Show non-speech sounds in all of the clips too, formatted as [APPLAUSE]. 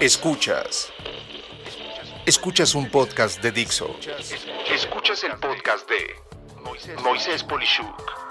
Escuchas. Escuchas un podcast de Dixo. Escuchas el podcast de Moisés Polishuk.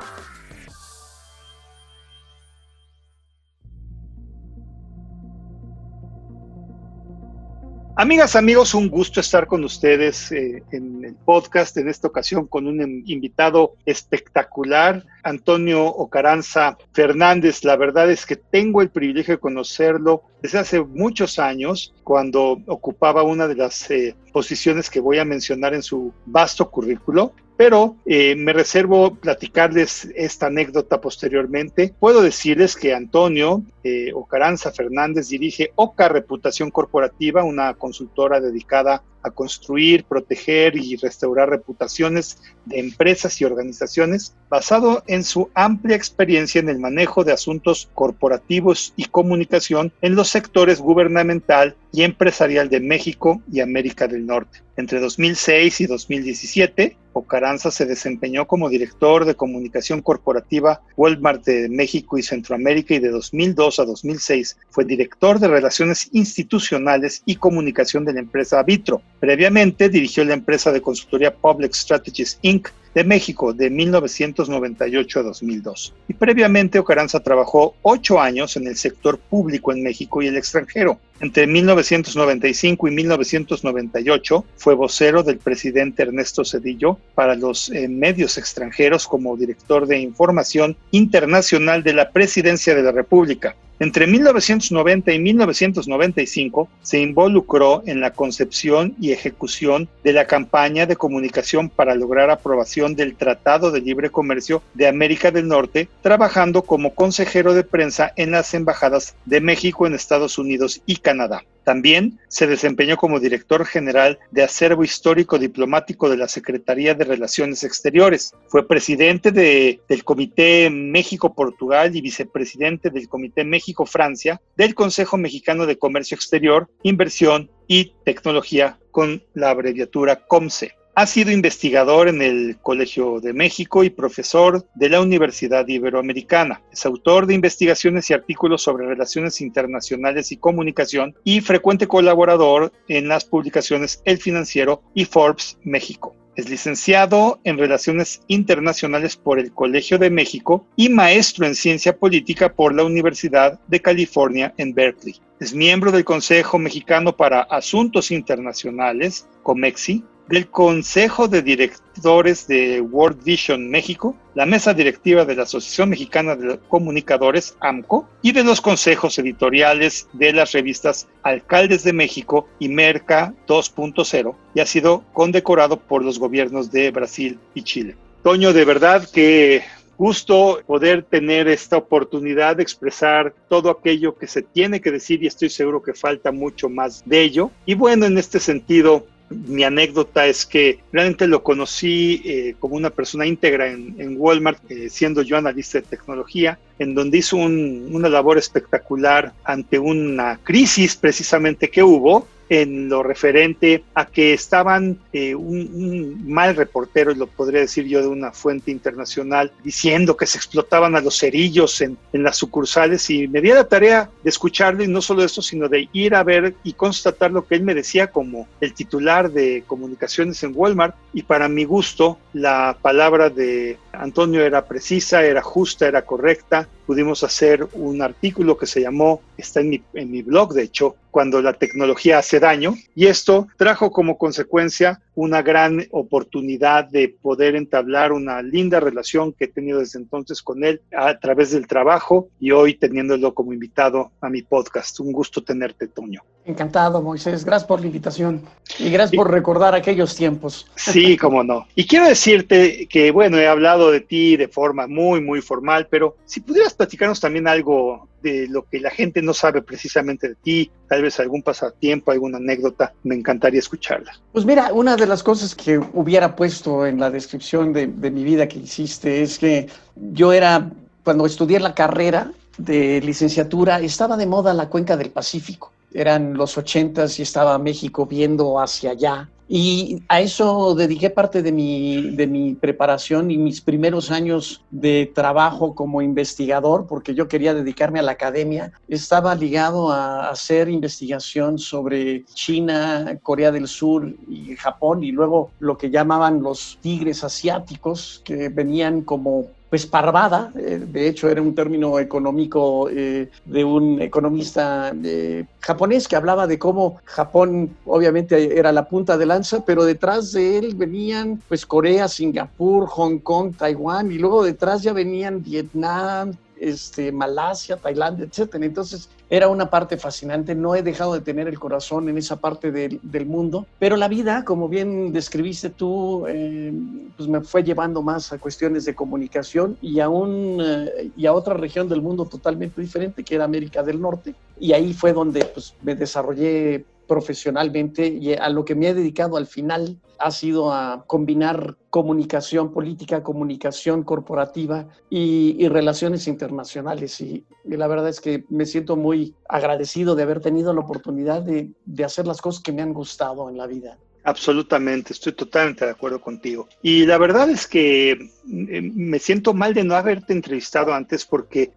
Amigas, amigos, un gusto estar con ustedes eh, en el podcast, en esta ocasión con un invitado espectacular, Antonio Ocaranza Fernández. La verdad es que tengo el privilegio de conocerlo desde hace muchos años, cuando ocupaba una de las eh, posiciones que voy a mencionar en su vasto currículo pero eh, me reservo platicarles esta anécdota posteriormente. Puedo decirles que Antonio eh, Ocaranza Fernández dirige Oca Reputación Corporativa, una consultora dedicada a construir, proteger y restaurar reputaciones de empresas y organizaciones, basado en su amplia experiencia en el manejo de asuntos corporativos y comunicación en los sectores gubernamental y empresarial de México y América del Norte. Entre 2006 y 2017, Ocaranza se desempeñó como director de comunicación corporativa Walmart de México y Centroamérica y de 2002 a 2006 fue director de relaciones institucionales y comunicación de la empresa Vitro. Previamente dirigió la empresa de consultoría Public Strategies Inc de México de 1998 a 2002. Y previamente Ocaranza trabajó ocho años en el sector público en México y el extranjero. Entre 1995 y 1998 fue vocero del presidente Ernesto Cedillo para los eh, medios extranjeros como director de información internacional de la Presidencia de la República. Entre 1990 y 1995 se involucró en la concepción y ejecución de la campaña de comunicación para lograr aprobación del Tratado de Libre Comercio de América del Norte, trabajando como consejero de prensa en las embajadas de México en Estados Unidos y Canadá. También se desempeñó como director general de acervo histórico diplomático de la Secretaría de Relaciones Exteriores. Fue presidente del Comité México-Portugal y vicepresidente del Comité México-Francia del Consejo Mexicano de Comercio Exterior, Inversión y Tecnología con la abreviatura COMSE. Ha sido investigador en el Colegio de México y profesor de la Universidad Iberoamericana. Es autor de investigaciones y artículos sobre relaciones internacionales y comunicación y frecuente colaborador en las publicaciones El Financiero y Forbes México. Es licenciado en Relaciones Internacionales por el Colegio de México y maestro en Ciencia Política por la Universidad de California en Berkeley. Es miembro del Consejo Mexicano para Asuntos Internacionales, COMEXI, del Consejo de Directores de World Vision México, la mesa directiva de la Asociación Mexicana de Comunicadores, AMCO, y de los consejos editoriales de las revistas Alcaldes de México y Merca 2.0, y ha sido condecorado por los gobiernos de Brasil y Chile. Toño, de verdad que gusto poder tener esta oportunidad de expresar todo aquello que se tiene que decir y estoy seguro que falta mucho más de ello. Y bueno, en este sentido, mi anécdota es que realmente lo conocí eh, como una persona íntegra en, Walmart, eh, siendo yo analista de tecnología, en donde hizo una labor espectacular ante una crisis precisamente que hubo en lo referente a que estaban eh, un, mal reportero, lo podría decir yo de una fuente internacional, diciendo que se explotaban a los cerillos en, en las sucursales y me di la tarea de escucharle y no solo eso, sino de ir a ver y constatar lo que él me decía como el titular de comunicaciones en Walmart y para mi gusto la palabra de Antonio era precisa, era justa, era correcta. Pudimos hacer un artículo que se llamó, está en mi, en mi blog de hecho, cuando la tecnología hace daño. Y esto trajo como consecuencia una gran oportunidad de poder entablar una linda relación que he tenido desde entonces con él a través del trabajo y hoy teniéndolo como invitado a mi podcast. Un gusto tenerte, Toño. Encantado, Moisés. Gracias por la invitación y gracias por recordar aquellos tiempos. Sí, [LAUGHS] cómo no. Y quiero decirte que, bueno, he hablado de ti de forma muy, muy formal, pero si pudieras platicarnos también algo de lo que la gente no sabe precisamente de ti, tal vez algún pasatiempo, alguna anécdota, me encantaría escucharla. Pues mira, una de las cosas que hubiera puesto en la descripción de, mi vida que hiciste es que yo era, cuando estudié la carrera de licenciatura, estaba de moda la cuenca del Pacífico eran los ochentas y estaba México viendo hacia allá. Y a eso dediqué parte de mi, de mi preparación y mis primeros años de trabajo como investigador, porque yo quería dedicarme a la academia. Estaba ligado a hacer investigación sobre China, Corea del Sur y Japón, y luego lo que llamaban los tigres asiáticos, que venían como pues parvada, eh, de hecho era un término económico eh, de un economista eh, japonés que hablaba de cómo Japón obviamente era la punta de lanza, pero detrás de él venían pues Corea, Singapur, Hong Kong, Taiwán y luego detrás ya venían Vietnam, este, Malasia, Tailandia, etcétera. Entonces era una parte fascinante. No he dejado de tener el corazón en esa parte del, mundo, pero la vida, como bien describiste tú, eh, pues me fue llevando más a cuestiones de comunicación y a, un, eh, y a otra región del mundo totalmente diferente, que era América del Norte. Y ahí fue donde pues, me desarrollé profesionalmente y a lo que me he dedicado al final ha sido a combinar comunicación política, comunicación corporativa y, relaciones internacionales. Y, la verdad es que me siento muy agradecido de haber tenido la oportunidad de, de hacer las cosas que me han gustado en la vida. Absolutamente, estoy totalmente de acuerdo contigo. Y la verdad es que eh, me siento mal de no haberte entrevistado antes porque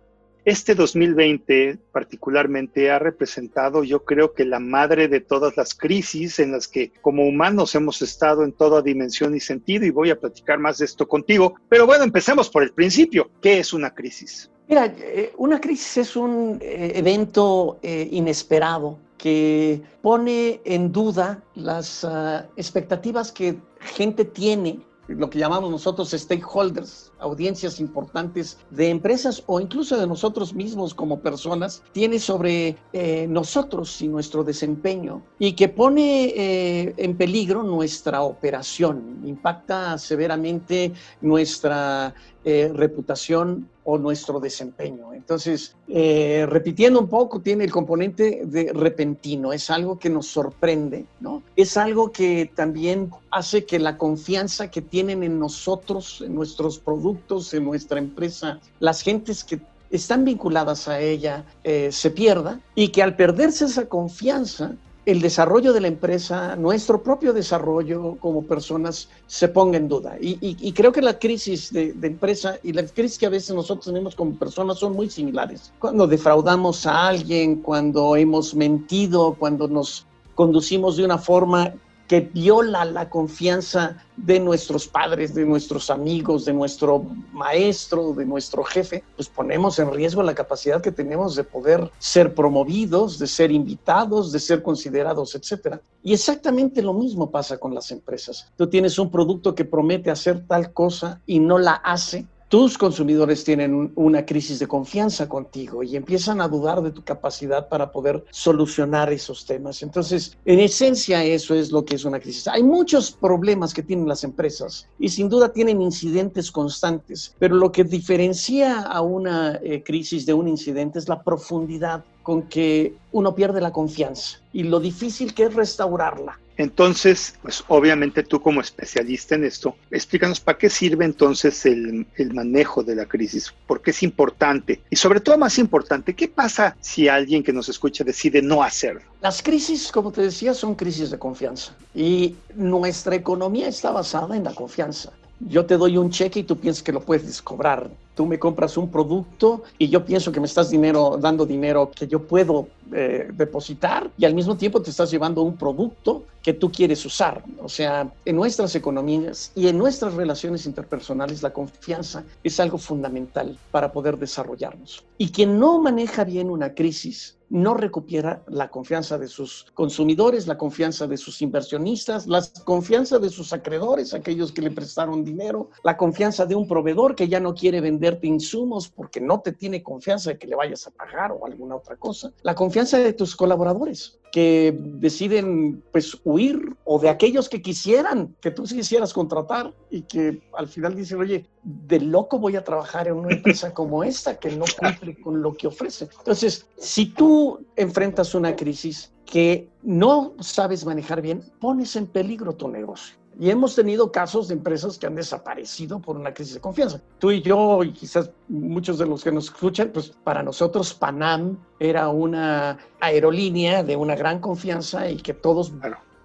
este 2020 particularmente ha representado, yo creo que la madre de todas las crisis en las que como humanos hemos estado en toda dimensión y sentido y voy a platicar más de esto contigo. Pero bueno, empecemos por el principio. ¿Qué es una crisis? Mira, eh, una crisis es un eh, evento eh, inesperado que pone en duda las ah, expectativas que gente tiene lo que llamamos nosotros stakeholders, audiencias importantes de empresas o incluso de nosotros mismos como personas, tiene sobre eh, nosotros y nuestro desempeño y que pone eh, en peligro nuestra operación, impacta severamente nuestra eh, reputación o nuestro desempeño. Entonces, eh, repitiendo un poco, tiene el componente de repentino, es algo que nos sorprende, ¿no? Es algo que también hace que la confianza que tienen en nosotros, en nuestros productos, en nuestra empresa, las gentes que están vinculadas a ella, eh, se pierda y que al perderse esa confianza, el desarrollo de la empresa, nuestro propio desarrollo como personas se ponga en duda. Y, creo que la crisis de, de, empresa y la crisis que a veces nosotros tenemos como personas son muy similares. Cuando defraudamos a alguien, cuando hemos mentido, cuando nos conducimos de una forma que viola la confianza de nuestros padres, de nuestros amigos, de nuestro maestro, de nuestro jefe, pues ponemos en riesgo la capacidad que tenemos de poder ser promovidos, de ser invitados, de ser considerados, etc. Y exactamente lo mismo pasa con las empresas. Tú tienes un producto que promete hacer tal cosa y no la hace, tus consumidores tienen una crisis de confianza contigo y empiezan a dudar de tu capacidad para poder solucionar esos temas. Entonces, en esencia, eso es lo que es una crisis. Hay muchos problemas que tienen las empresas y sin duda tienen incidentes constantes, pero lo que diferencia a una eh, crisis de un incidente es la profundidad con que uno pierde la confianza y lo difícil que es restaurarla. Entonces, pues obviamente tú como especialista en esto, explícanos para qué sirve entonces el, el, manejo de la crisis, por qué es importante y sobre todo más importante, ¿qué pasa si alguien que nos escucha decide no hacerlo? Las crisis, como te decía, son crisis de confianza y nuestra economía está basada en la confianza. Yo te doy un cheque y tú piensas que lo puedes cobrar tú me compras un producto y yo pienso que me estás dinero, dando dinero que yo puedo eh, depositar y al mismo tiempo te estás llevando un producto que tú quieres usar. O sea, en nuestras economías y en nuestras relaciones interpersonales la confianza es algo fundamental para poder desarrollarnos. Y quien no maneja bien una crisis no recupera la confianza de sus consumidores, la confianza de sus inversionistas, la confianza de sus acreedores, aquellos que le prestaron dinero, la confianza de un proveedor que ya no quiere vender insumos porque no te tiene confianza de que le vayas a pagar o alguna otra cosa. La confianza de tus colaboradores que deciden pues huir o de aquellos que quisieran que tú quisieras contratar y que al final dicen, oye, de loco voy a trabajar en una empresa [LAUGHS] como esta que no cumple con lo que ofrece. Entonces, si tú enfrentas una crisis que no sabes manejar bien, pones en peligro tu negocio Y hemos tenido casos de empresas que han desaparecido por una crisis de confianza. Tú y yo, y quizás muchos de los que nos escuchan, pues para nosotros Panam era una aerolínea de una gran confianza y que todos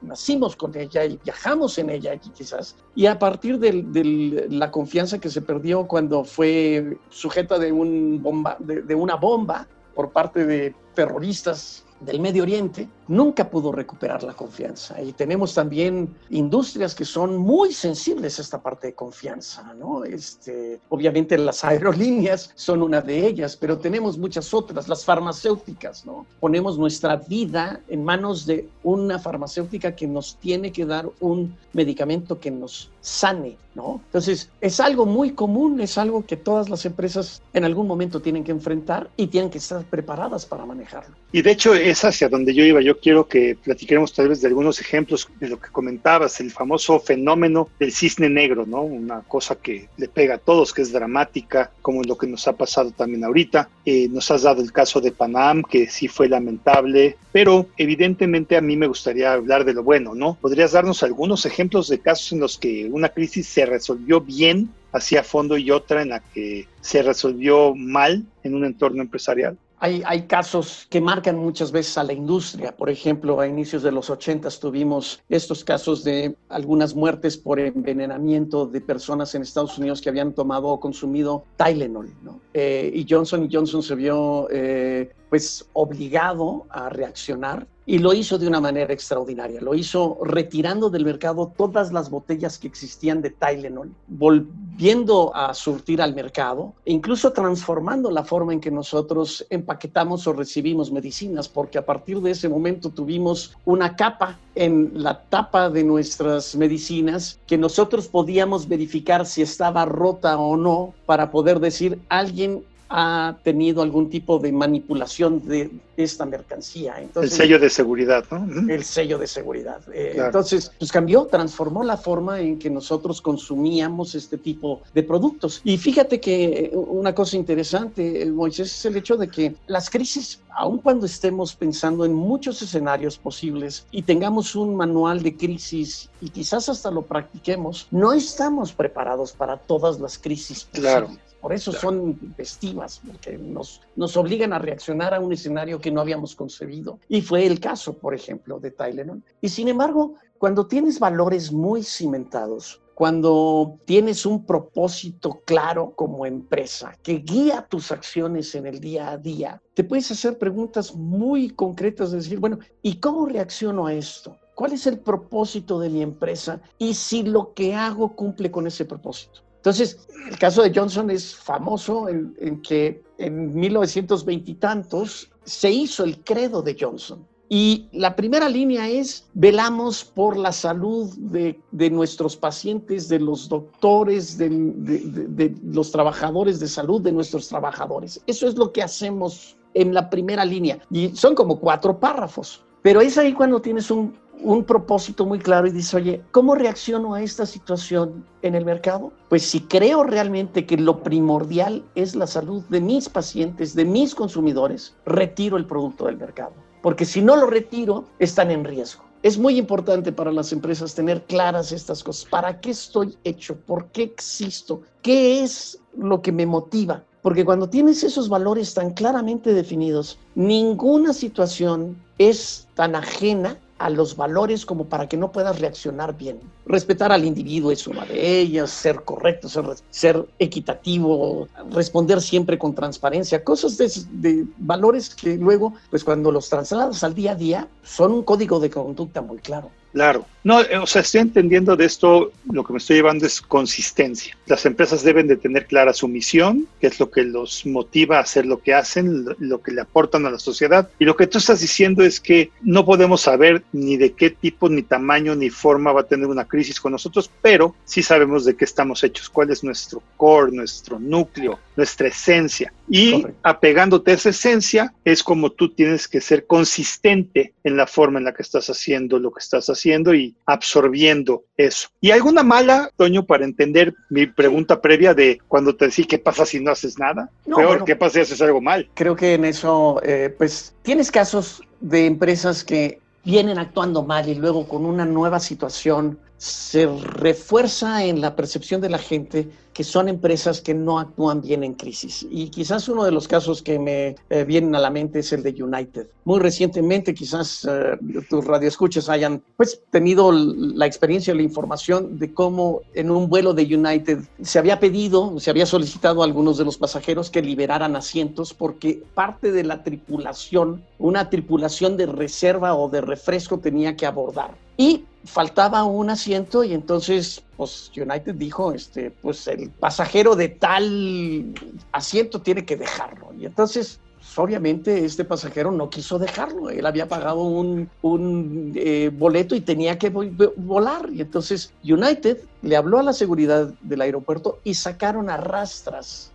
nacimos con ella y viajamos en ella quizás. Y a partir de, la confianza que se perdió cuando fue sujeta de, un bomba, de una bomba por parte de terroristas del Medio Oriente, nunca pudo recuperar la confianza. Y tenemos también industrias que son muy sensibles a esta parte de confianza, ¿no? Este, obviamente las aerolíneas son una de ellas, pero tenemos muchas otras, las farmacéuticas, ¿no? Ponemos nuestra vida en manos de una farmacéutica que nos tiene que dar un medicamento que nos sane, ¿no? Entonces, es algo muy común, es algo que todas las empresas en algún momento tienen que enfrentar y tienen que estar preparadas para manejarlo. Y de hecho hacia donde yo iba. Yo quiero que platiquemos tal vez de algunos ejemplos de lo que comentabas, el famoso fenómeno del cisne negro, ¿no? Una cosa que le pega a todos, que es dramática, como lo que nos ha pasado también ahorita. Eh, nos has dado el caso de Panam, que sí fue lamentable, pero evidentemente a mí me gustaría hablar de lo bueno, ¿no? ¿Podrías darnos algunos ejemplos de casos en los que una crisis se resolvió bien hacia fondo y otra en la que se resolvió mal en un entorno empresarial? Hay, hay, casos que marcan muchas veces a la industria. Por ejemplo, a inicios de los 80 tuvimos estos casos de algunas muertes por envenenamiento de personas en Estados Unidos que habían tomado o consumido Tylenol. ¿no? Eh, y Johnson Johnson se vio eh, pues obligado a reaccionar y lo hizo de una manera extraordinaria. Lo hizo retirando del mercado todas las botellas que existían de Tylenol, volviendo a surtir al mercado e incluso transformando la forma en que nosotros empaquetamos o recibimos medicinas, porque a partir de ese momento tuvimos una capa en la tapa de nuestras medicinas que nosotros podíamos verificar si estaba rota o no para poder decir alguien ha tenido algún tipo de manipulación de esta mercancía. el sello de seguridad, ¿no? El sello de seguridad. Eh, entonces, pues cambió, transformó la forma en que nosotros consumíamos este tipo de productos. Y fíjate que eh, una cosa interesante, eh, Moisés, es el hecho de que las crisis, aun cuando estemos pensando en muchos escenarios posibles y tengamos un manual de crisis y quizás hasta lo practiquemos, no estamos preparados para todas las crisis posibles. Claro. Por eso son festivas, porque nos, nos obligan a reaccionar a un escenario que no habíamos concebido. Y fue el caso, por ejemplo, de Tylenol. Y sin embargo, cuando tienes valores muy cimentados, cuando tienes un propósito claro como empresa que guía tus acciones en el día a día, te puedes hacer preguntas muy concretas de decir, bueno, ¿y cómo reacciono a esto? ¿Cuál es el propósito de mi empresa? Y si lo que hago cumple con ese propósito. Entonces, el caso de Johnson es famoso en, que en 1920 y tantos se hizo el credo de Johnson. Y la primera línea es, velamos por la salud de, nuestros pacientes, de los doctores, de, de, los trabajadores de salud, de nuestros trabajadores. Eso es lo que hacemos en la primera línea. Y son como cuatro párrafos. Pero es ahí cuando tienes un, un propósito muy claro y dice, oye, ¿cómo reacciono a esta situación en el mercado? Pues si creo realmente que lo primordial es la salud de mis pacientes, de mis consumidores, retiro el producto del mercado. Porque si no lo retiro, están en riesgo. Es muy importante para las empresas tener claras estas cosas. ¿Para qué estoy hecho? ¿Por qué existo? ¿Qué es lo que me motiva? Porque cuando tienes esos valores tan claramente definidos, ninguna situación es tan ajena a los valores como para que no puedas reaccionar bien. Respetar al individuo es una de ellas, ser correcto, ser, equitativo, responder siempre con transparencia, cosas de, de, valores que luego, pues cuando los trasladas al día a día, son un código de conducta muy claro. Claro. No, eh, o sea, estoy entendiendo de esto, lo que me estoy llevando es consistencia. Las empresas deben de tener clara su misión, que es lo que los motiva a hacer lo que hacen, lo que le aportan a la sociedad. Y lo que tú estás diciendo es que no podemos saber ni de qué tipo, ni tamaño, ni forma va a tener una crisis con nosotros, pero sí sabemos de qué estamos hechos, cuál es nuestro core, nuestro núcleo, nuestra esencia. Y apegándote a esa esencia es como tú tienes que ser consistente en la forma en la que estás haciendo lo que estás haciendo y absorbiendo eso. ¿Y alguna mala, Toño, para entender mi pregunta previa de cuando te decía qué pasa si no haces nada? Peor, ¿qué pasa si haces algo mal? Creo que en eso, eh, pues, tienes casos de empresas que vienen actuando mal y luego con una nueva situación se refuerza en la percepción de la gente que son empresas que no actúan bien en crisis. Y quizás uno de los casos que me eh, vienen a la mente es el de United. Muy recientemente, quizás uh, tus radioescuchas hayan pues, tenido la experiencia, la información de cómo en un vuelo de United se había pedido, se había solicitado a algunos de los pasajeros que liberaran asientos porque parte de la tripulación, una tripulación de reserva o de refresco tenía que abordar. Y faltaba un asiento y entonces pues United dijo, este, pues el pasajero de tal asiento tiene que dejarlo. Y entonces pues, obviamente este pasajero no quiso dejarlo, él había pagado un, un eh, boleto y tenía que volar. Y entonces United le habló a la seguridad del aeropuerto y sacaron a rastras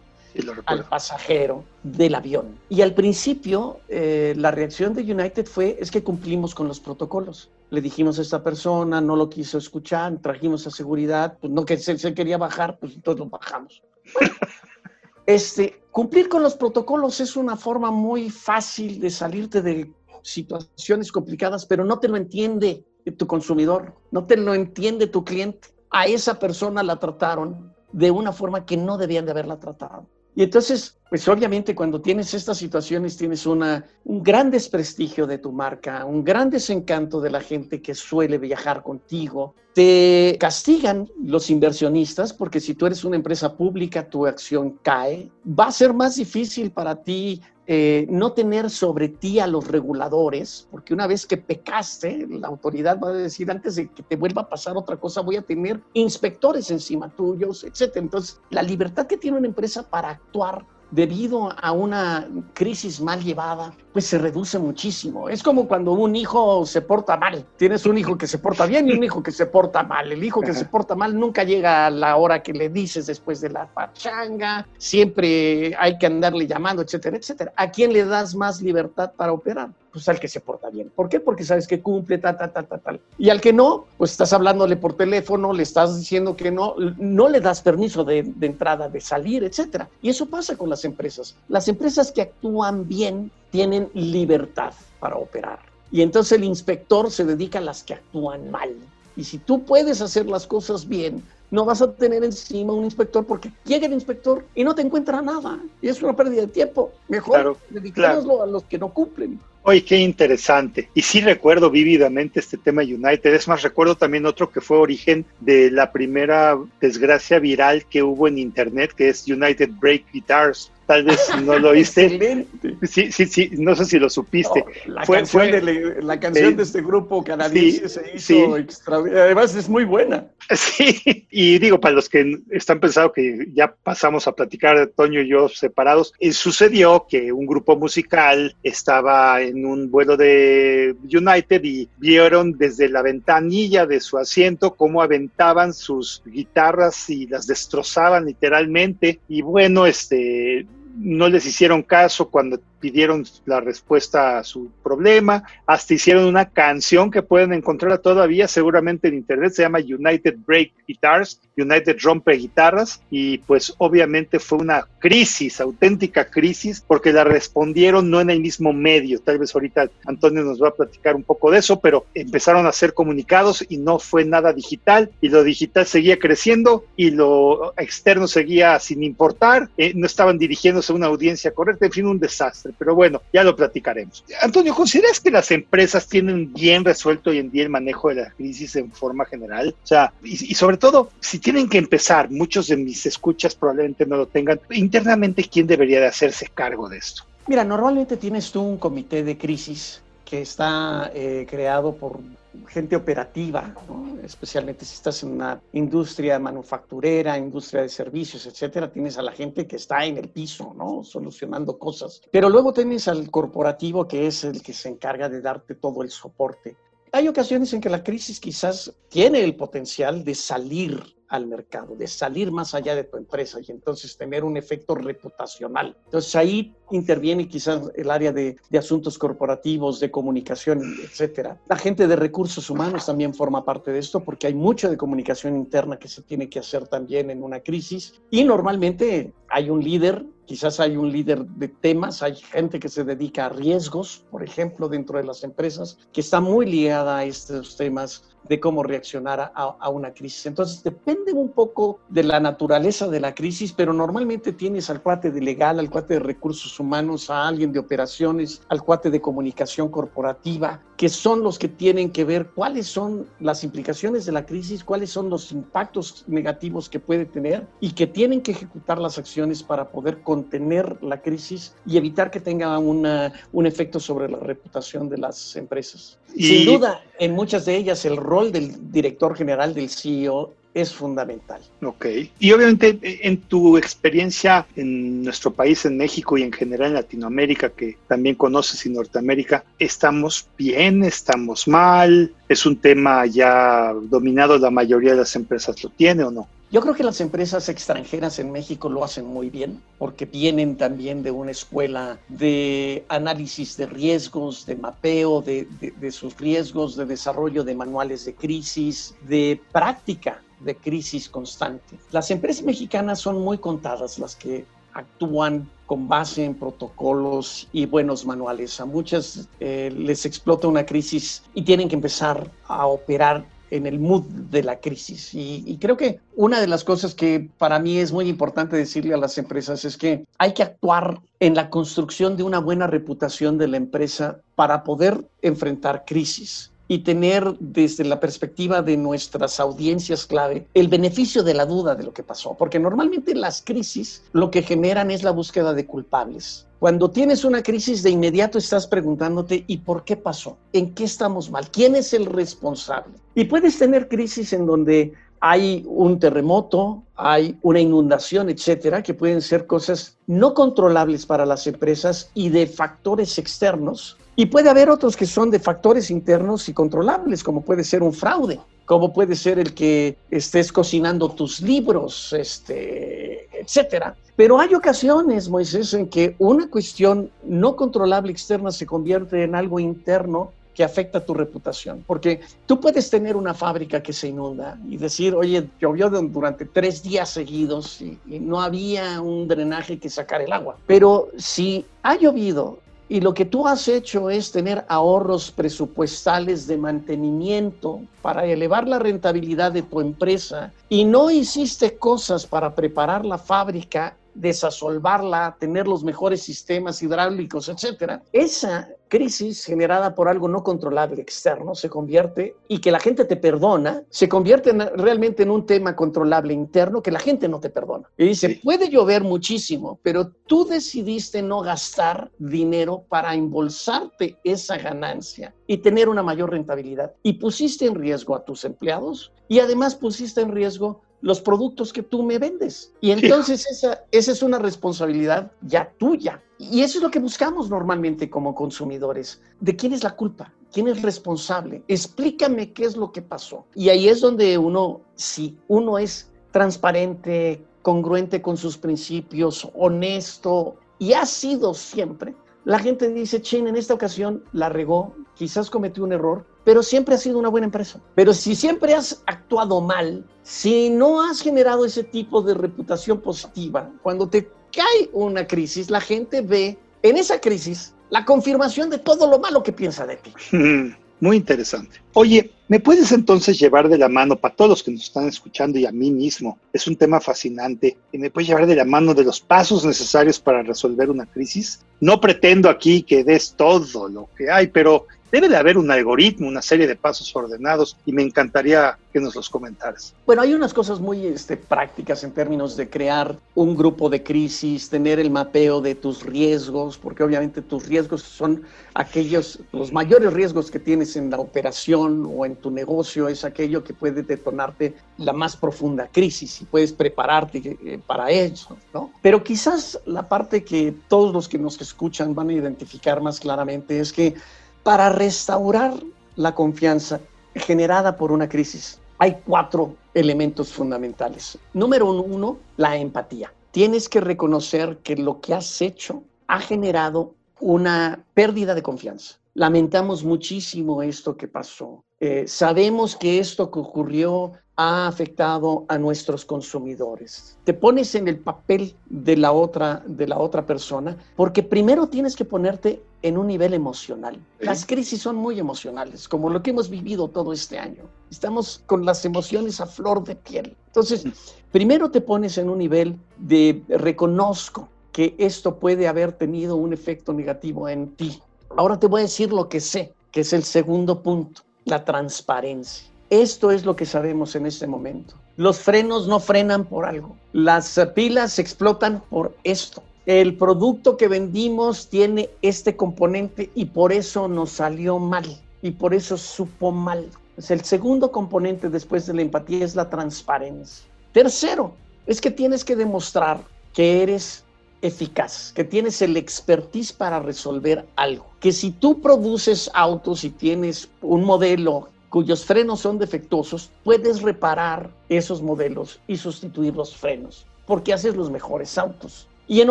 al pasajero del avión. Y al principio eh, la reacción de United fue, es que cumplimos con los protocolos. Le dijimos a esta persona, no lo quiso escuchar, trajimos a seguridad, pues no que se, se quería bajar, pues entonces lo bajamos. [LAUGHS] este, cumplir con los protocolos es una forma muy fácil de salirte de situaciones complicadas, pero no te lo entiende tu consumidor, no te lo entiende tu cliente. A esa persona la trataron de una forma que no debían de haberla tratado. Y entonces, pues obviamente cuando tienes estas situaciones tienes una, un gran desprestigio de tu marca, un gran desencanto de la gente que suele viajar contigo. Te castigan los inversionistas porque si tú eres una empresa pública, tu acción cae. Va a ser más difícil para ti eh, no tener sobre ti a los reguladores, porque una vez que pecaste, la autoridad va a decir, antes de que te vuelva a pasar otra cosa, voy a tener inspectores encima tuyos, etc. Entonces, la libertad que tiene una empresa para actuar debido a una crisis mal llevada, pues se reduce muchísimo. Es como cuando un hijo se porta mal. Tienes un hijo que se porta bien y un hijo que se porta mal. El hijo que se porta mal nunca llega a la hora que le dices después de la pachanga. Siempre hay que andarle llamando, etcétera, etcétera. ¿A quién le das más libertad para operar? Pues al que se porta bien. ¿Por qué? Porque sabes que cumple, tal, tal, tal, tal, tal. Y al que no, pues estás hablándole por teléfono, le estás diciendo que no, no le das permiso de, de entrada, de salir, etcétera. Y eso pasa con las empresas. Las empresas que actúan bien tienen libertad para operar. Y entonces el inspector se dedica a las que actúan mal. Y si tú puedes hacer las cosas bien, no vas a tener encima un inspector porque llega el inspector y no te encuentra nada. Y es una pérdida de tiempo. Mejor claro, a los que no cumplen. Oye, qué interesante. Y sí recuerdo vívidamente este tema United. Es más, recuerdo también otro que fue origen de la primera desgracia viral que hubo en Internet, que es United Break Guitars tal vez no lo [LAUGHS] oíste. Excelente. Sí, sí, sí, no sé si lo supiste. la, canción, de, la canción de este grupo canadiense se hizo extraordinaria. Además es muy buena. [LAUGHS] Sí, y digo, para los que están pensando que ya pasamos a platicar de Toño y yo separados, eh, sucedió que un grupo musical estaba en un vuelo de United y vieron desde la ventanilla de su asiento cómo aventaban sus guitarras y las destrozaban literalmente. Y bueno, este no les hicieron caso cuando pidieron la respuesta a su problema, hasta hicieron una canción que pueden encontrar todavía seguramente en internet, se llama United Break Guitars, United Rompe Guitarras, y pues obviamente fue una crisis, auténtica crisis, porque la respondieron no en el mismo medio, tal vez ahorita Antonio nos va a platicar un poco de eso, pero empezaron a hacer comunicados y no fue nada digital, y lo digital seguía creciendo y lo externo seguía sin importar, eh, no estaban dirigiéndose a una audiencia correcta, en fin, un desastre pero bueno, ya lo platicaremos. Antonio, ¿consideras que las empresas tienen bien resuelto hoy en día el manejo de la crisis en forma general? O sea, y, sobre todo, si tienen que empezar, muchos de mis escuchas probablemente no lo tengan, internamente, ¿quién debería de hacerse cargo de esto? Mira, normalmente tienes tú un comité de crisis que está eh, creado por gente operativa, especialmente si estás en una industria manufacturera, industria de servicios, etcétera, tienes a la gente que está en el piso, ¿no? Solucionando cosas. Pero luego tienes al corporativo que es el que se encarga de darte todo el soporte. Hay ocasiones en que la crisis quizás tiene el potencial de salir al mercado, de salir más allá de tu empresa y entonces tener un efecto reputacional. Entonces ahí interviene quizás el área de, asuntos corporativos, de comunicación, etcétera. La gente de recursos humanos también forma parte de esto porque hay mucho de comunicación interna que se tiene que hacer también en una crisis y normalmente hay un líder quizás hay un líder de temas, hay gente que se dedica a riesgos, por ejemplo, dentro de las empresas, que está muy ligada a estos temas de cómo reaccionar a, una crisis. Entonces, depende un poco de la naturaleza de la crisis, pero normalmente tienes al cuate de legal, al cuate de recursos humanos, a alguien de operaciones, al cuate de comunicación corporativa, que son los que tienen que ver cuáles son las implicaciones de la crisis, cuáles son los impactos negativos que puede tener y que tienen que ejecutar las acciones para poder contener la crisis y evitar que tenga una, un efecto sobre la reputación de las empresas. Sin duda, en muchas de ellas el rol del director general, del CEO, es fundamental. Ok. Y obviamente en tu experiencia en nuestro país, en México y en general en Latinoamérica, que también conoces y Norteamérica, ¿estamos bien? ¿Estamos mal? ¿Es un tema ya dominado? ¿La mayoría de las empresas lo tiene o no? Yo creo que las empresas extranjeras en México lo hacen muy bien porque vienen también de una escuela de análisis de riesgos, de mapeo de, sus riesgos, de desarrollo de manuales de crisis, de práctica de crisis constante. Las empresas mexicanas son muy contadas las que actúan con base en protocolos y buenos manuales. A muchas eh, les explota una crisis y tienen que empezar a operar en el mood de la crisis. Y, creo que una de las cosas que para mí es muy importante decirle a las empresas es que hay que actuar en la construcción de una buena reputación de la empresa para poder enfrentar crisis y tener desde la perspectiva de nuestras audiencias clave el beneficio de la duda de lo que pasó, porque normalmente las crisis lo que generan es la búsqueda de culpables. Cuando tienes una crisis, de inmediato estás preguntándote, ¿y por qué pasó? ¿En qué estamos mal? ¿Quién es el responsable? Y puedes tener crisis en donde hay un terremoto, hay una inundación, etcétera, que pueden ser cosas no controlables para las empresas y de factores externos y puede haber otros que son de factores internos y controlables, como puede ser un fraude, como puede ser el que estés cocinando tus libros, este, etcétera. Pero hay ocasiones, Moisés, en que una cuestión no controlable externa se convierte en algo interno que afecta tu reputación. Porque tú puedes tener una fábrica que se inunda y decir, oye, llovió durante tres días seguidos y, y, no había un drenaje que sacar el agua. Pero si ha llovido y lo que tú has hecho es tener ahorros presupuestales de mantenimiento para elevar la rentabilidad de tu empresa y no hiciste cosas para preparar la fábrica desasolvarla, tener los mejores sistemas hidráulicos, etcétera. Esa crisis generada por algo no controlable externo se convierte, y que la gente te perdona, se convierte realmente en un tema controlable interno que la gente no te perdona. Y dice, puede llover muchísimo, pero tú decidiste no gastar dinero para embolsarte esa ganancia y tener una mayor rentabilidad. Y pusiste en riesgo a tus empleados y además pusiste en riesgo los productos que tú me vendes. Y entonces esa, esa es una responsabilidad ya tuya. Y eso es lo que buscamos normalmente como consumidores. ¿De quién es la culpa? ¿Quién es responsable? Explícame qué es lo que pasó. Y ahí es donde uno, si uno es transparente, congruente con sus principios, honesto, y ha sido siempre, la gente dice, Chin, en esta ocasión la regó, quizás cometió un error, pero siempre ha sido una buena empresa. Pero si siempre has actuado mal, si no has generado ese tipo de reputación positiva, cuando te cae una crisis, la gente ve en esa crisis la confirmación de todo lo malo que piensa de ti. [LAUGHS] Muy interesante. Oye, ¿me puedes entonces llevar de la mano, para todos los que nos están escuchando y a mí mismo, es un tema fascinante, y me puedes llevar de la mano de los pasos necesarios para resolver una crisis? No pretendo aquí que des todo lo que hay, pero debe de haber un algoritmo, una serie de pasos ordenados y me encantaría que nos los comentaras. Bueno, hay unas cosas muy este, prácticas en términos de crear un grupo de crisis, tener el mapeo de tus riesgos, porque obviamente tus riesgos son aquellos, los mayores riesgos que tienes en la operación o en tu negocio, es aquello que puede detonarte la más profunda crisis y puedes prepararte eh, para eso, ¿no? Pero quizás la parte que todos los que nos escuchan van a identificar más claramente es que para restaurar la confianza generada por una crisis, hay cuatro elementos fundamentales. Número uno, la empatía. Tienes que reconocer que lo que has hecho ha generado una pérdida de confianza. Lamentamos muchísimo esto que pasó. Eh, sabemos que esto que ocurrió ha afectado a nuestros consumidores. Te pones en el papel de la otra, de la otra persona porque primero tienes que ponerte en un nivel emocional. Las crisis son muy emocionales, como lo que hemos vivido todo este año. Estamos con las emociones a flor de piel. Entonces, primero te pones en un nivel de reconozco que esto puede haber tenido un efecto negativo en ti. Ahora te voy a decir lo que sé, que es el segundo punto, la transparencia. Esto es lo que sabemos en este momento. Los frenos no frenan por algo. Las pilas explotan por esto. El producto que vendimos tiene este componente y por eso nos salió mal y por eso supo mal. Es el segundo componente después de la empatía es la transparencia. Tercero, es que tienes que demostrar que eres eficaz, que tienes el expertise para resolver algo. Que si tú produces autos y tienes un modelo cuyos frenos son defectuosos, puedes reparar esos modelos y sustituir los frenos, porque haces los mejores autos. Y en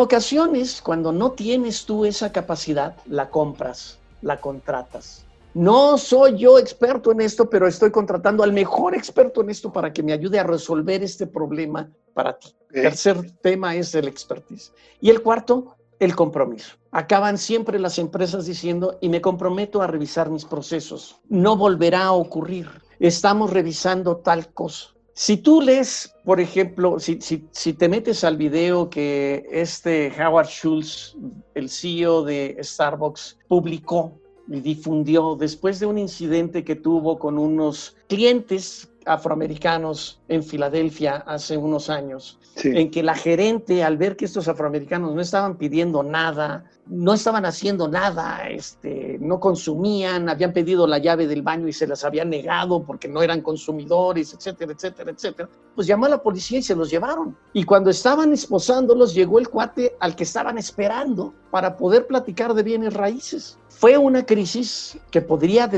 ocasiones, cuando no tienes tú esa capacidad, la compras, la contratas. No soy yo experto en esto, pero estoy contratando al mejor experto en esto para que me ayude a resolver este problema para ti. El tercer tema es el expertise. Y el cuarto, el compromiso. Acaban siempre las empresas diciendo, y me comprometo a revisar mis procesos. No volverá a ocurrir. Estamos revisando tal cosa. Si tú lees, por ejemplo, si, si, te metes al video que este Howard Schultz, el CEO de Starbucks, publicó y difundió después de un incidente que tuvo con unos clientes afroamericanos en Filadelfia hace unos años, en que la gerente, al ver que estos afroamericanos no estaban pidiendo nada, no estaban haciendo nada, este, no consumían, habían pedido la llave del baño y se las habían negado porque no eran consumidores, etcétera, etcétera, etcétera, pues llamó a la policía y se los llevaron. Y cuando estaban esposándolos, llegó el cuate al que estaban esperando para poder platicar de bienes raíces. Fue una crisis que podría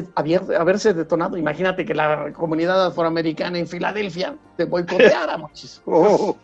haberse detonado. Imagínate que la comunidad afroamericana en Filadelfia te boicoteara, [LAUGHS] oh.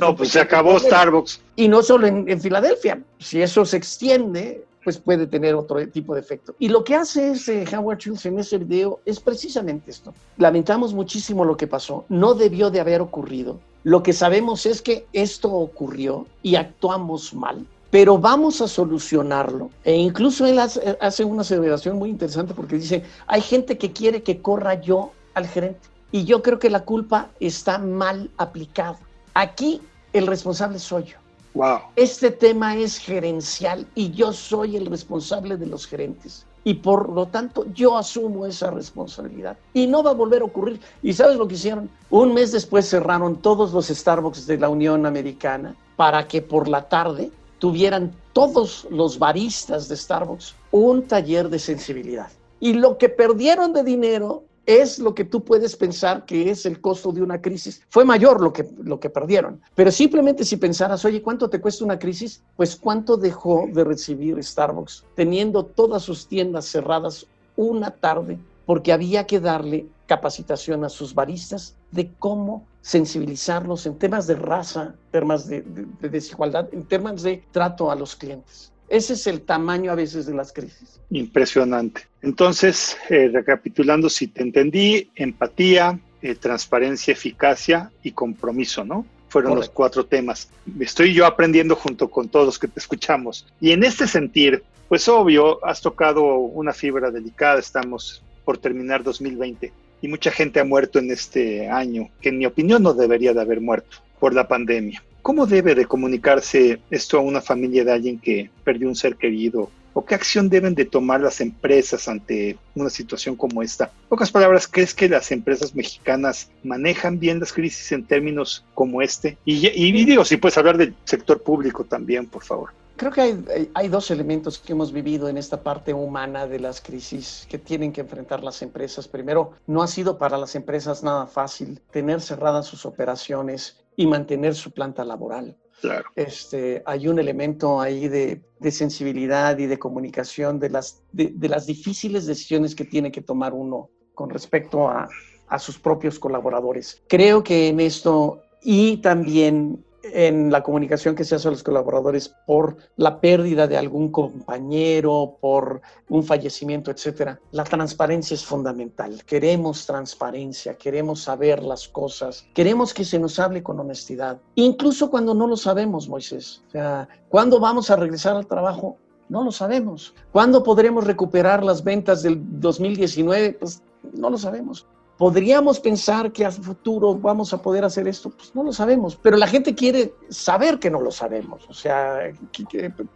No, pues se acabó Starbucks. Y no solo en, Filadelfia, si eso se extiende, pues puede tener otro tipo de efecto. Y lo que hace ese Howard Schultz en ese video es precisamente esto. Lamentamos muchísimo lo que pasó, no debió de haber ocurrido. Lo que sabemos es que esto ocurrió y actuamos mal, pero vamos a solucionarlo. E incluso él hace, hace una aseveración muy interesante porque dice, hay gente que quiere que corra yo al gerente. Y yo creo que la culpa está mal aplicada. Aquí el responsable soy yo. Wow. Este tema es gerencial y yo soy el responsable de los gerentes. Y por lo tanto, yo asumo esa responsabilidad. Y no va a volver a ocurrir. ¿Y sabes lo que hicieron? Un mes después cerraron todos los Starbucks de la Unión Americana para que por la tarde tuvieran todos los baristas de Starbucks un taller de sensibilidad. Y lo que perdieron de dinero es lo que tú puedes pensar que es el costo de una crisis. Fue mayor lo que, lo que perdieron. Pero simplemente si pensaras, oye, ¿cuánto te cuesta una crisis? Pues cuánto dejó de recibir Starbucks teniendo todas sus tiendas cerradas una tarde porque había que darle capacitación a sus baristas de cómo sensibilizarlos en temas de raza, temas de desigualdad, en temas de trato a los clientes. Ese es el tamaño a veces de las crisis. Impresionante. Entonces, eh, recapitulando, si te entendí, empatía, eh, transparencia, eficacia y compromiso, ¿no? Fueron los cuatro temas. Estoy yo aprendiendo junto con todos los que te escuchamos. Y en este sentir, pues obvio, has tocado una fibra delicada. Estamos por terminar 2020 y mucha gente ha muerto en este año, que en mi opinión no debería de haber muerto por la pandemia. ¿Cómo debe de comunicarse esto a una familia de alguien que perdió un ser querido? ¿O qué acción deben de tomar las empresas ante una situación como esta? Pocas palabras, ¿crees que las empresas mexicanas manejan bien las crisis en términos como este? Y, y digo, si puedes hablar del sector público también, por favor. Creo que hay, hay, dos elementos que hemos vivido en esta parte humana de las crisis que tienen que enfrentar las empresas. Primero, no ha sido para las empresas nada fácil tener cerradas sus operaciones y mantener su planta laboral. Claro. Este, hay un elemento ahí de, de sensibilidad y de comunicación de las, de, de, las difíciles decisiones que tiene que tomar uno con respecto a, a sus propios colaboradores. Creo que en esto y también en la comunicación que se hace a los colaboradores por la pérdida de algún compañero, por un fallecimiento, etcétera. La transparencia es fundamental. Queremos transparencia, queremos saber las cosas, queremos que se nos hable con honestidad, incluso cuando no lo sabemos, Moisés. O sea, ¿cuándo vamos a regresar al trabajo? No lo sabemos. ¿Cuándo podremos recuperar las ventas del 2019? Pues no lo sabemos. ¿Podríamos pensar que a futuro vamos a poder hacer esto? Pues no lo sabemos, pero la gente quiere saber que no lo sabemos, o sea,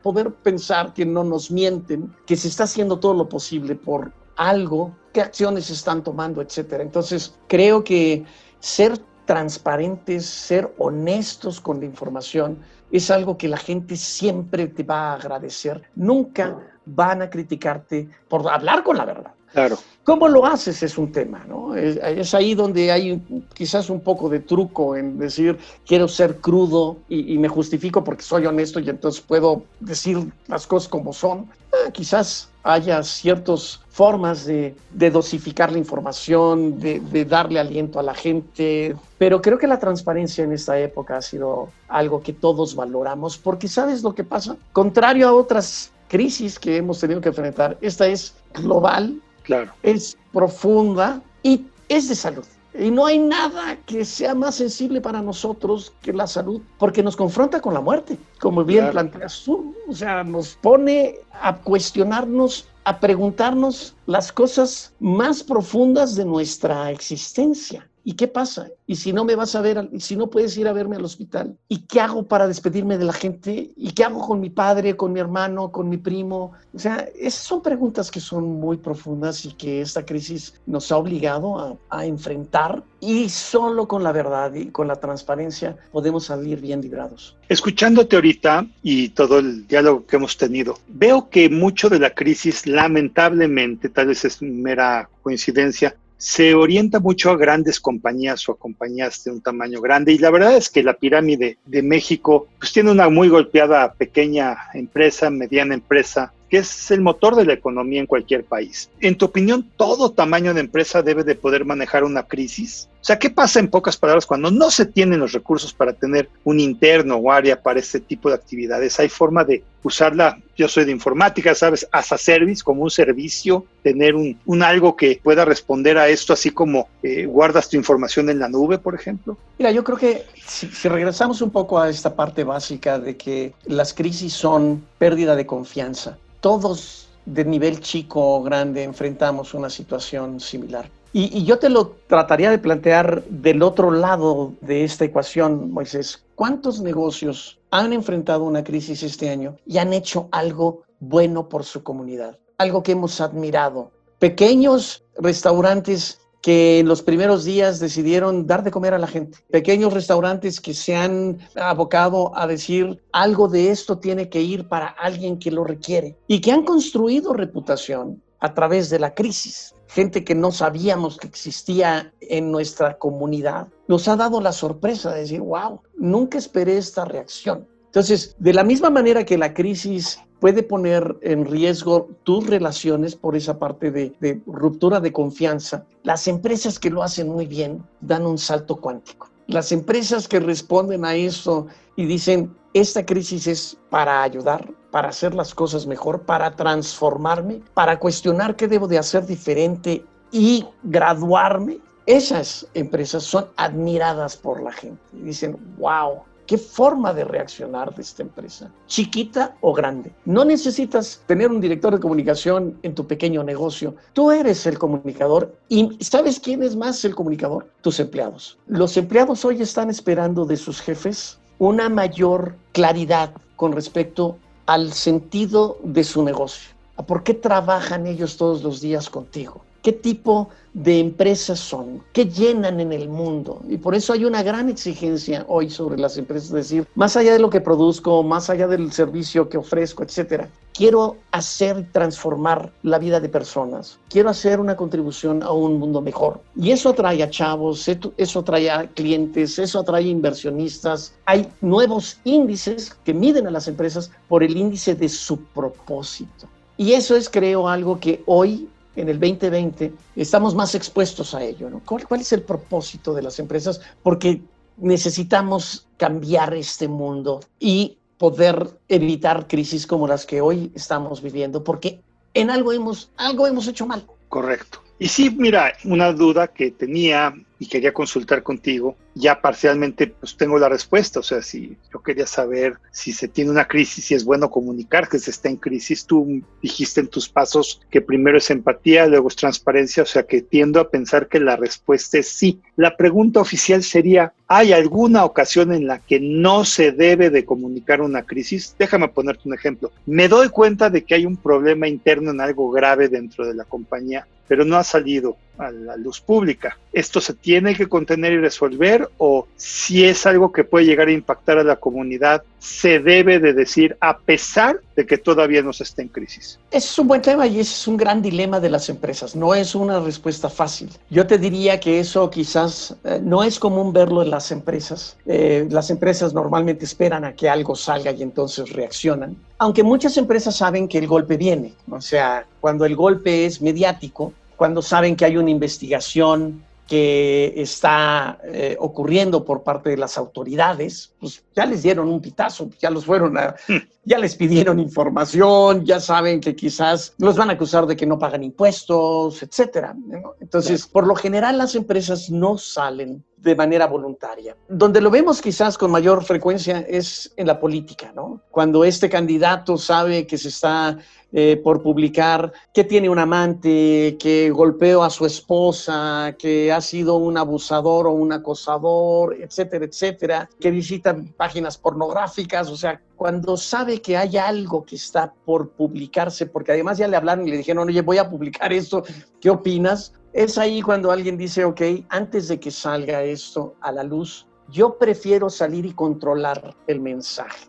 poder pensar que no nos mienten, que se está haciendo todo lo posible por algo, qué acciones están tomando, etcétera. Entonces, creo que ser transparentes, ser honestos con la información, es algo que la gente siempre te va a agradecer. Nunca van a criticarte por hablar con la verdad. Claro. ¿Cómo lo haces? Es un tema, ¿no? Es, ahí donde hay quizás un poco de truco en decir, quiero ser crudo y, me justifico porque soy honesto y entonces puedo decir las cosas como son. Ah, quizás haya ciertas formas de, dosificar la información, de, de, darle aliento a la gente, pero creo que la transparencia en esta época ha sido algo que todos valoramos, porque sabes lo que pasa, contrario a otras crisis que hemos tenido que enfrentar, esta es global, Claro. Es profunda y es de salud. Y no hay nada que sea más sensible para nosotros que la salud, porque nos confronta con la muerte, como bien planteas tú. O sea, nos pone a cuestionarnos, a preguntarnos las cosas más profundas de nuestra existencia. ¿Y qué pasa? ¿Y si no me vas a ver, y si no puedes ir a verme al hospital? ¿Y qué hago para despedirme de la gente? ¿Y qué hago con mi padre, con mi hermano, con mi primo? O sea, esas son preguntas que son muy profundas y que esta crisis nos ha obligado a, a enfrentar y solo con la verdad y con la transparencia podemos salir bien librados. Escuchándote ahorita y todo el diálogo que hemos tenido, veo que mucho de la crisis, lamentablemente, tal vez es mera coincidencia, se orienta mucho a grandes compañías o a compañías de un tamaño grande y la verdad es que la pirámide de México pues tiene una muy golpeada pequeña empresa, mediana empresa, que es el motor de la economía en cualquier país. En tu opinión, ¿todo tamaño de empresa debe de poder manejar una crisis? O sea, ¿qué pasa en pocas palabras cuando no se tienen los recursos para tener un interno o área para este tipo de actividades? ¿Hay forma de usarla? Yo soy de informática, ¿sabes? As a service, como un servicio, tener un, algo que pueda responder a esto, así como eh, guardas tu información en la nube, por ejemplo. Mira, yo creo que si regresamos un poco a esta parte básica de que las crisis son pérdida de confianza todos de nivel chico o grande enfrentamos una situación similar. Y, yo te lo trataría de plantear del otro lado de esta ecuación, Moisés. ¿Cuántos negocios han enfrentado una crisis este año y han hecho algo bueno por su comunidad? Algo que hemos admirado. Pequeños restaurantes que en los primeros días decidieron dar de comer a la gente. Pequeños restaurantes que se han abocado a decir algo de esto tiene que ir para alguien que lo requiere y que han construido reputación a través de la crisis. Gente que no sabíamos que existía en nuestra comunidad nos ha dado la sorpresa de decir, wow, nunca esperé esta reacción. Entonces, de la misma manera que la crisis puede poner en riesgo tus relaciones por esa parte de, ruptura de confianza. Las empresas que lo hacen muy bien dan un salto cuántico. Las empresas que responden a eso y dicen, esta crisis es para ayudar, para hacer las cosas mejor, para transformarme, para cuestionar qué debo de hacer diferente y graduarme, esas empresas son admiradas por la gente. dicen, wow, ¿Qué forma de reaccionar de esta empresa? Chiquita o grande. No necesitas tener un director de comunicación en tu pequeño negocio. Tú eres el comunicador y ¿sabes quién es más el comunicador? Tus empleados. Los empleados hoy están esperando de sus jefes una mayor claridad con respecto al sentido de su negocio. ¿Por qué trabajan ellos todos los días contigo? Qué tipo de empresas son, qué llenan en el mundo. Y por eso hay una gran exigencia hoy sobre las empresas, es decir, más allá de lo que produzco, más allá del servicio que ofrezco, etcétera, quiero hacer transformar la vida de personas, quiero hacer una contribución a un mundo mejor. Y eso atrae a chavos, eso atrae a clientes, eso atrae a inversionistas. Hay nuevos índices que miden a las empresas por el índice de su propósito. Y eso es, creo, algo que hoy en el 2020 estamos más expuestos a ello. ¿no? ¿Cuál, es el propósito de las empresas? Porque necesitamos cambiar este mundo y poder evitar crisis como las que hoy estamos viviendo, porque en algo hemos, algo hemos hecho mal. Correcto. Y sí, mira, una duda que tenía y quería consultar contigo, ya parcialmente pues tengo la respuesta, o sea, si yo quería saber si se tiene una crisis, si es bueno comunicar que se está en crisis, tú dijiste en tus pasos que primero es empatía, luego es transparencia, o sea que tiendo a pensar que la respuesta es sí. La pregunta oficial sería, ¿hay alguna ocasión en la que no se debe de comunicar una crisis? Déjame ponerte un ejemplo. Me doy cuenta de que hay un problema interno en algo grave dentro de la compañía, pero no ha salido a la luz pública. ¿Esto se tiene que contener y resolver o si es algo que puede llegar a impactar a la comunidad, se debe de decir a pesar de que todavía no se está en crisis? es un buen tema y ese es un gran dilema de las empresas. No es una respuesta fácil. Yo te diría que eso quizás eh, no es común verlo en las empresas. Eh, las empresas normalmente esperan a que algo salga y entonces reaccionan. Aunque muchas empresas saben que el golpe viene. O sea, cuando el golpe es mediático, cuando saben que hay una investigación que está eh, ocurriendo por parte de las autoridades, pues ya les dieron un pitazo, ya los fueron a, hmm. ya les pidieron información, ya saben que quizás los van a acusar de que no pagan impuestos, etcétera. Entonces, por lo general las empresas no salen de manera voluntaria. Donde lo vemos quizás con mayor frecuencia es en la política, ¿no? Cuando este candidato sabe que se está eh, por publicar que tiene un amante, que golpeó a su esposa, que ha sido un abusador o un acosador, etcétera, etcétera, que visita páginas pornográficas, o sea, cuando sabe que hay algo que está por publicarse, porque además ya le hablaron y le dijeron, oye, voy a publicar esto, ¿qué opinas? Es ahí cuando alguien dice, ok, antes de que salga esto a la luz, yo prefiero salir y controlar el mensaje.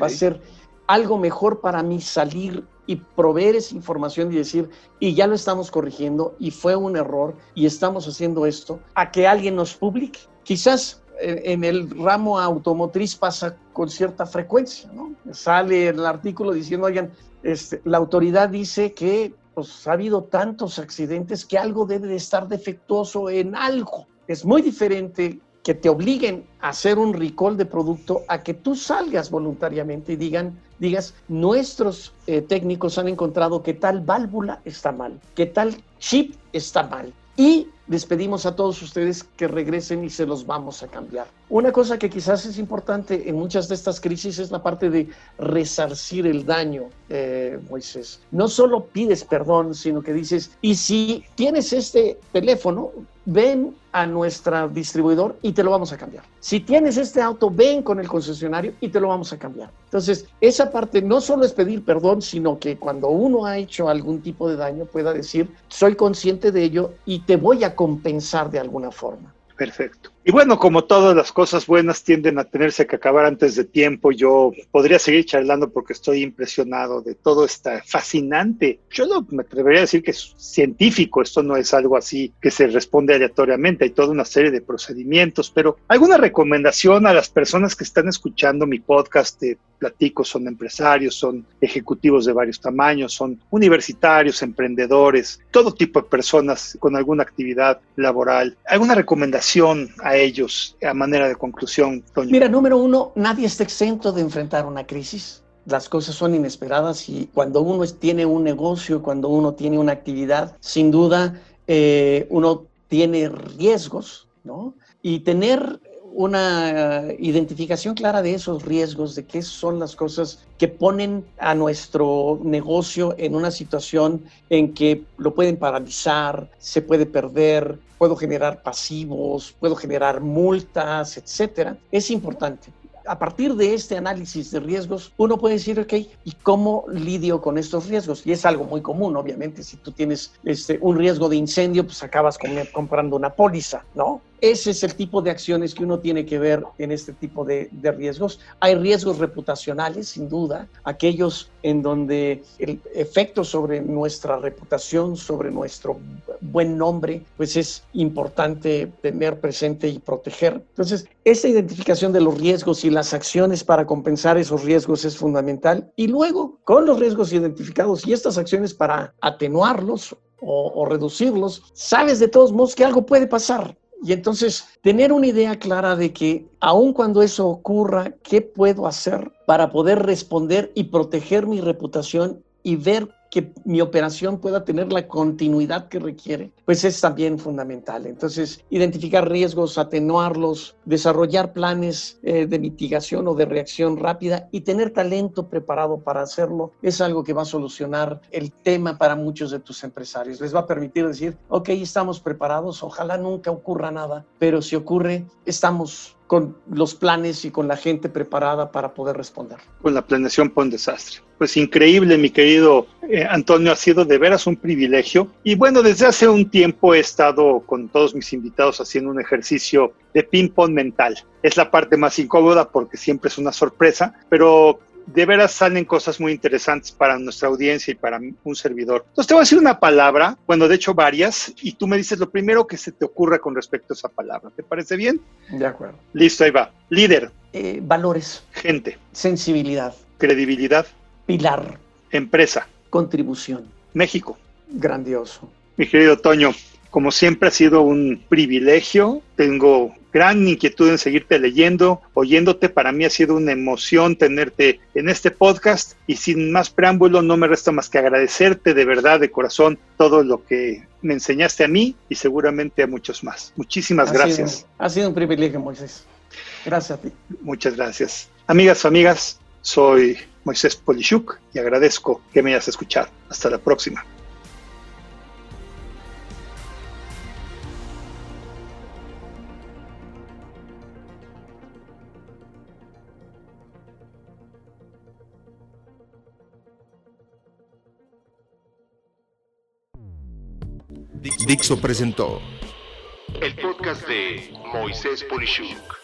Va a ser algo mejor para mí salir y proveer esa información y decir, y ya lo estamos corrigiendo y fue un error y estamos haciendo esto, a que alguien nos publique. Quizás en el ramo automotriz pasa con cierta frecuencia, ¿no? Sale el artículo diciendo, oigan, este, la autoridad dice que pues, ha habido tantos accidentes que algo debe de estar defectuoso en algo. Es muy diferente que te obliguen a hacer un recall de producto a que tú salgas voluntariamente y digan, digas, nuestros eh, técnicos han encontrado que tal válvula está mal, que tal chip está mal. Y les pedimos a todos ustedes que regresen y se los vamos a cambiar. Una cosa que quizás es importante en muchas de estas crisis es la parte de resarcir el daño, eh, Moisés. No solo pides perdón, sino que dices, y si tienes este teléfono, ven a nuestro distribuidor y te lo vamos a cambiar. Si tienes este auto, ven con el concesionario y te lo vamos a cambiar. Entonces, esa parte no solo es pedir perdón, sino que cuando uno ha hecho algún tipo de daño pueda decir, soy consciente de ello y te voy a compensar de alguna forma. Perfecto. Y bueno, como todas las cosas buenas tienden a tenerse que acabar antes de tiempo, yo podría seguir charlando porque estoy impresionado de todo este fascinante. Yo no me atrevería a decir que es científico, esto no es algo así que se responde aleatoriamente, hay toda una serie de procedimientos, pero alguna recomendación a las personas que están escuchando mi podcast de Platico, son empresarios, son ejecutivos de varios tamaños, son universitarios, emprendedores, todo tipo de personas con alguna actividad laboral. ¿Alguna recomendación a ellos a manera de conclusión, Mira, número uno, nadie está exento de enfrentar una crisis. Las cosas son inesperadas y cuando uno tiene un negocio, cuando uno tiene una actividad, sin duda eh, uno tiene riesgos, ¿no? Y tener una identificación clara de esos riesgos, de qué son las cosas que ponen a nuestro negocio en una situación en que lo pueden paralizar, se puede perder, puedo generar pasivos, puedo generar multas, etcétera, es importante a partir de este análisis de riesgos, uno puede decir, ok, ¿y cómo lidio con estos riesgos? Y es algo muy común, obviamente, si tú tienes este, un riesgo de incendio, pues acabas comprando una póliza, ¿no? Ese es el tipo de acciones que uno tiene que ver en este tipo de, riesgos. Hay riesgos reputacionales, sin duda, aquellos en donde el efecto sobre nuestra reputación, sobre nuestro buen nombre, pues es importante tener presente y proteger. Entonces, esa identificación de los riesgos y las acciones para compensar esos riesgos es fundamental. Y luego, con los riesgos identificados y estas acciones para atenuarlos o, reducirlos, sabes de todos modos que algo puede pasar Y entonces, tener una idea clara de que aun cuando eso ocurra, ¿qué puedo hacer para poder responder y proteger mi reputación y ver que mi operación pueda tener la continuidad que requiere, pues es también fundamental. Entonces, identificar riesgos, atenuarlos, desarrollar planes eh, de mitigación o de reacción rápida y tener talento preparado para hacerlo es algo que va a solucionar el tema para muchos de tus empresarios. Les va a permitir decir, ok, estamos preparados, ojalá nunca ocurra nada, pero si ocurre, estamos con los planes y con la gente preparada para poder responder. Con la planeación un desastre. Pues increíble, mi querido eh, Antonio, ha sido de veras un privilegio. Y bueno, desde hace un tiempo he estado con todos mis invitados haciendo un ejercicio de ping-pong mental. Es la parte más incómoda porque siempre es una sorpresa, pero de veras salen cosas muy interesantes para nuestra audiencia y para un servidor. Entonces te voy a decir una palabra, bueno, de hecho varias, y tú me dices lo primero que se te ocurra con respecto a esa palabra. ¿Te parece bien? De acuerdo. Listo, ahí va. Líder. Eh, valores. Gente. Sensibilidad. Credibilidad. Pilar. Empresa. Contribución. México. Grandioso. Mi querido Toño, como siempre ha sido un privilegio. Tengo gran inquietud en seguirte leyendo, oyéndote. Para mí ha sido una emoción tenerte en este podcast y sin más preámbulo no me resta más que agradecerte de verdad, de corazón, todo lo que me enseñaste a mí y seguramente a muchos más. Muchísimas gracias. ha sido un privilegio, Moisés. Gracias a ti. Muchas gracias. Amigas, amigas, soy Moisés Polishuk y agradezco que me hayas escuchado. Hasta la próxima. Dixo presentó el podcast de Moisés Polishuk.